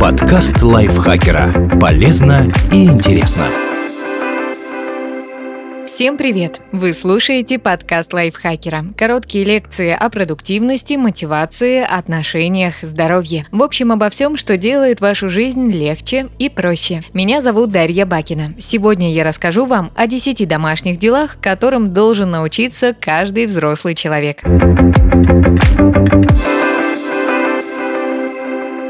Подкаст лайфхакера. Полезно и интересно. Всем привет! Вы слушаете подкаст лайфхакера. Короткие лекции о продуктивности, мотивации, отношениях, здоровье. В общем, обо всем, что делает вашу жизнь легче и проще. Меня зовут Дарья Бакина. Сегодня я расскажу вам о 10 домашних делах, которым должен научиться каждый взрослый человек.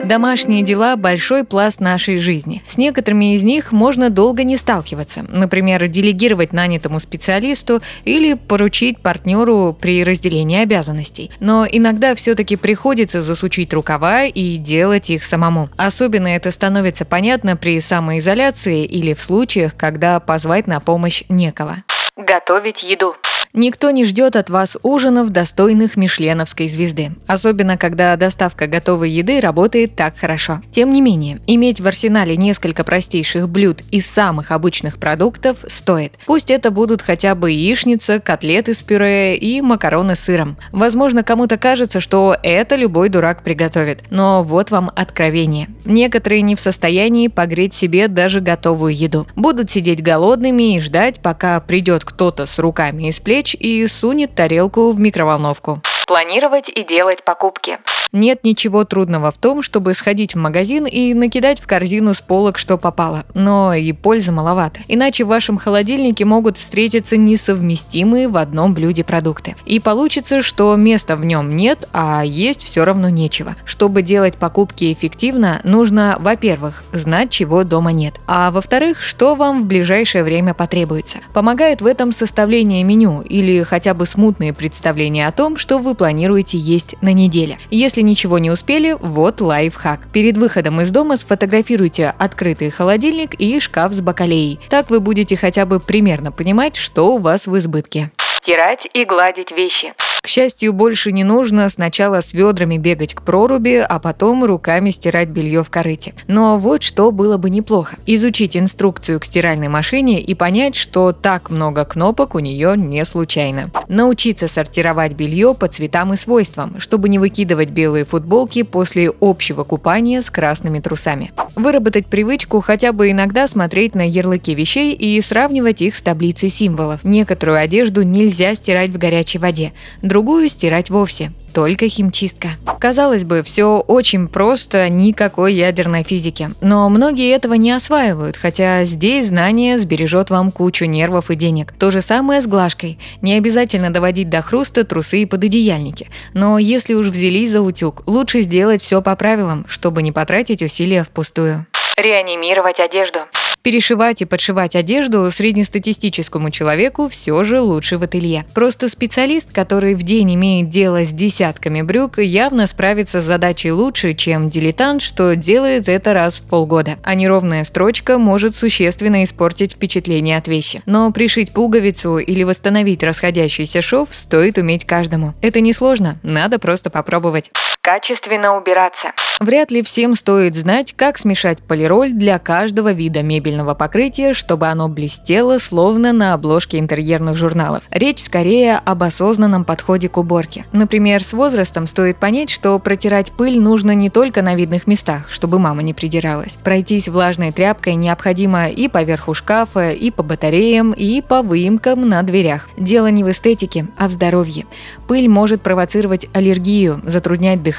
Домашние дела – большой пласт нашей жизни. С некоторыми из них можно долго не сталкиваться. Например, делегировать нанятому специалисту или поручить партнеру при разделении обязанностей. Но иногда все-таки приходится засучить рукава и делать их самому. Особенно это становится понятно при самоизоляции или в случаях, когда позвать на помощь некого. Готовить еду. Никто не ждет от вас ужинов, достойных мишленовской звезды. Особенно, когда доставка готовой еды работает так хорошо. Тем не менее, иметь в арсенале несколько простейших блюд из самых обычных продуктов стоит. Пусть это будут хотя бы яичница, котлеты с пюре и макароны с сыром. Возможно, кому-то кажется, что это любой дурак приготовит. Но вот вам откровение. Некоторые не в состоянии погреть себе даже готовую еду. Будут сидеть голодными и ждать, пока придет кто-то с руками из плеч печь и сунет тарелку в микроволновку. Планировать и делать покупки. Нет ничего трудного в том, чтобы сходить в магазин и накидать в корзину с полок, что попало. Но и пользы маловато. Иначе в вашем холодильнике могут встретиться несовместимые в одном блюде продукты. И получится, что места в нем нет, а есть все равно нечего. Чтобы делать покупки эффективно, нужно, во-первых, знать, чего дома нет. А во-вторых, что вам в ближайшее время потребуется. Помогает в этом составление меню или хотя бы смутные представления о том, что вы планируете есть на неделе. Если ничего не успели, вот лайфхак. Перед выходом из дома сфотографируйте открытый холодильник и шкаф с бакалеей. Так вы будете хотя бы примерно понимать, что у вас в избытке. Стирать и гладить вещи. К счастью, больше не нужно сначала с ведрами бегать к проруби, а потом руками стирать белье в корыте. Но вот что было бы неплохо. Изучить инструкцию к стиральной машине и понять, что так много кнопок у нее не случайно. Научиться сортировать белье по цветам и свойствам, чтобы не выкидывать белые футболки после общего купания с красными трусами. Выработать привычку хотя бы иногда смотреть на ярлыки вещей и сравнивать их с таблицей символов. Некоторую одежду нельзя стирать в горячей воде, другую стирать вовсе только химчистка. Казалось бы, все очень просто, никакой ядерной физики. Но многие этого не осваивают, хотя здесь знание сбережет вам кучу нервов и денег. То же самое с глажкой. Не обязательно доводить до хруста трусы и пододеяльники. Но если уж взялись за утюг, лучше сделать все по правилам, чтобы не потратить усилия впустую. Реанимировать одежду. Перешивать и подшивать одежду среднестатистическому человеку все же лучше в ателье. Просто специалист, который в день имеет дело с десятками брюк, явно справится с задачей лучше, чем дилетант, что делает это раз в полгода. А неровная строчка может существенно испортить впечатление от вещи. Но пришить пуговицу или восстановить расходящийся шов стоит уметь каждому. Это несложно, надо просто попробовать. Качественно убираться. Вряд ли всем стоит знать, как смешать полироль для каждого вида мебельного покрытия, чтобы оно блестело, словно на обложке интерьерных журналов. Речь скорее об осознанном подходе к уборке. Например, с возрастом стоит понять, что протирать пыль нужно не только на видных местах, чтобы мама не придиралась. Пройтись влажной тряпкой необходимо и по верху шкафа, и по батареям, и по выемкам на дверях. Дело не в эстетике, а в здоровье. Пыль может провоцировать аллергию, затруднять дыхание,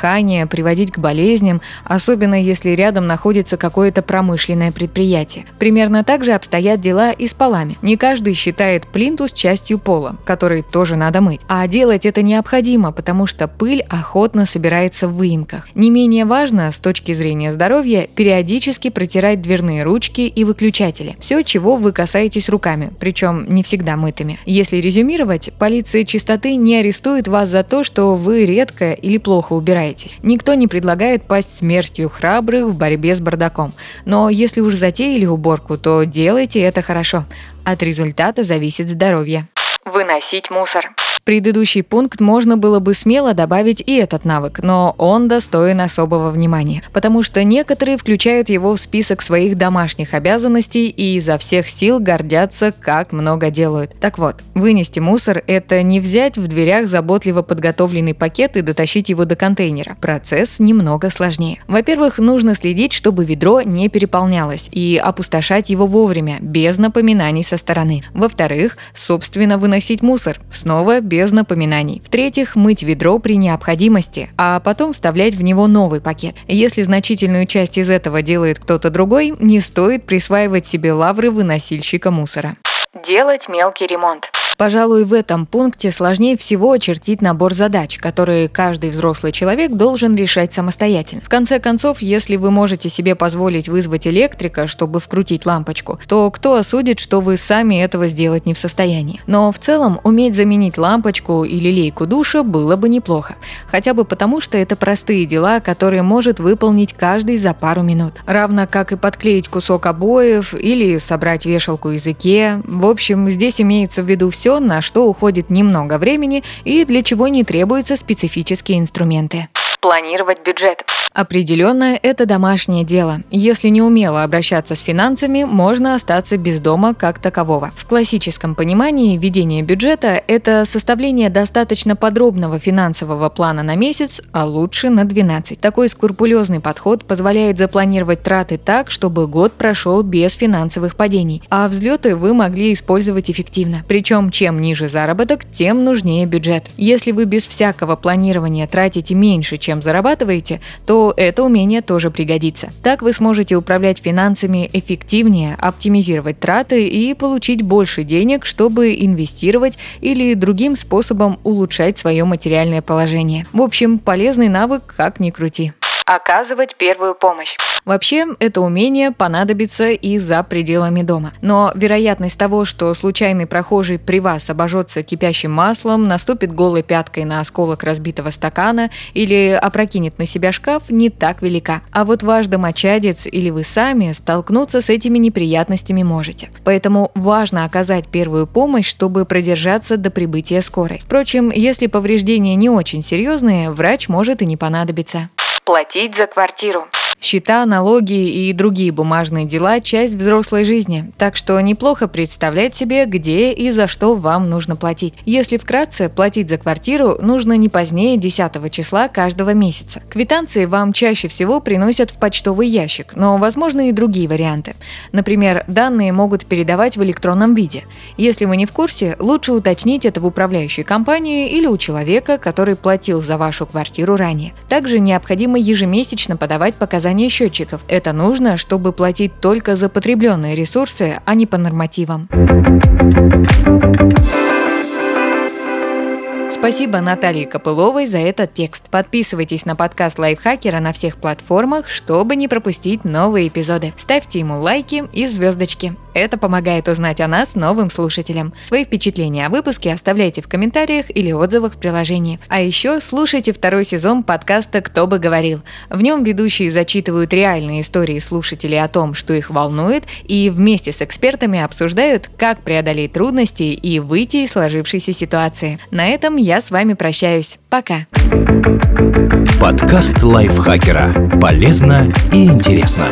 приводить к болезням, особенно если рядом находится какое-то промышленное предприятие. Примерно так же обстоят дела и с полами. Не каждый считает плинтус частью пола, который тоже надо мыть. А делать это необходимо, потому что пыль охотно собирается в выемках. Не менее важно, с точки зрения здоровья, периодически протирать дверные ручки и выключатели. Все, чего вы касаетесь руками, причем не всегда мытыми. Если резюмировать, полиция чистоты не арестует вас за то, что вы редко или плохо убираетесь. Никто не предлагает пасть смертью храбрых в борьбе с бардаком. Но если уж затеяли уборку, то делайте это хорошо. От результата зависит здоровье. Выносить мусор. Предыдущий пункт можно было бы смело добавить и этот навык, но он достоин особого внимания, потому что некоторые включают его в список своих домашних обязанностей и изо всех сил гордятся, как много делают. Так вот, вынести мусор – это не взять в дверях заботливо подготовленный пакет и дотащить его до контейнера. Процесс немного сложнее. Во-первых, нужно следить, чтобы ведро не переполнялось и опустошать его вовремя, без напоминаний со стороны. Во-вторых, собственно, выносить мусор. Снова без напоминаний. В-третьих, мыть ведро при необходимости, а потом вставлять в него новый пакет. Если значительную часть из этого делает кто-то другой, не стоит присваивать себе лавры выносильщика мусора. Делать мелкий ремонт. Пожалуй, в этом пункте сложнее всего очертить набор задач, которые каждый взрослый человек должен решать самостоятельно. В конце концов, если вы можете себе позволить вызвать электрика, чтобы вкрутить лампочку, то кто осудит, что вы сами этого сделать не в состоянии. Но в целом уметь заменить лампочку или лейку душа было бы неплохо. Хотя бы потому, что это простые дела, которые может выполнить каждый за пару минут. Равно как и подклеить кусок обоев или собрать вешалку из Икеа. В общем, здесь имеется в виду все все, на что уходит немного времени и для чего не требуются специфические инструменты. Планировать бюджет. Определенно, это домашнее дело. Если не умело обращаться с финансами, можно остаться без дома как такового. В классическом понимании ведение бюджета – это составление достаточно подробного финансового плана на месяц, а лучше на 12. Такой скрупулезный подход позволяет запланировать траты так, чтобы год прошел без финансовых падений, а взлеты вы могли использовать эффективно. Причем, чем ниже заработок, тем нужнее бюджет. Если вы без всякого планирования тратите меньше, чем зарабатываете, то это умение тоже пригодится. Так вы сможете управлять финансами эффективнее, оптимизировать траты и получить больше денег, чтобы инвестировать или другим способом улучшать свое материальное положение. В общем, полезный навык, как ни крути. Оказывать первую помощь. Вообще, это умение понадобится и за пределами дома. Но вероятность того, что случайный прохожий при вас обожжется кипящим маслом, наступит голой пяткой на осколок разбитого стакана или опрокинет на себя шкаф, не так велика. А вот ваш домочадец или вы сами столкнуться с этими неприятностями можете. Поэтому важно оказать первую помощь, чтобы продержаться до прибытия скорой. Впрочем, если повреждения не очень серьезные, врач может и не понадобиться. Платить за квартиру. Счета, налоги и другие бумажные дела – часть взрослой жизни, так что неплохо представлять себе, где и за что вам нужно платить. Если вкратце, платить за квартиру нужно не позднее 10 числа каждого месяца. Квитанции вам чаще всего приносят в почтовый ящик, но возможны и другие варианты. Например, данные могут передавать в электронном виде. Если вы не в курсе, лучше уточнить это в управляющей компании или у человека, который платил за вашу квартиру ранее. Также необходимо ежемесячно подавать показания счетчиков. Это нужно, чтобы платить только за потребленные ресурсы, а не по нормативам. Спасибо Наталье Копыловой за этот текст. Подписывайтесь на подкаст Лайфхакера на всех платформах, чтобы не пропустить новые эпизоды. Ставьте ему лайки и звездочки. Это помогает узнать о нас новым слушателям. Свои впечатления о выпуске оставляйте в комментариях или отзывах в приложении. А еще слушайте второй сезон подкаста «Кто бы говорил». В нем ведущие зачитывают реальные истории слушателей о том, что их волнует, и вместе с экспертами обсуждают, как преодолеть трудности и выйти из сложившейся ситуации. На этом я с вами прощаюсь. Пока. Подкаст лайфхакера. Полезно и интересно.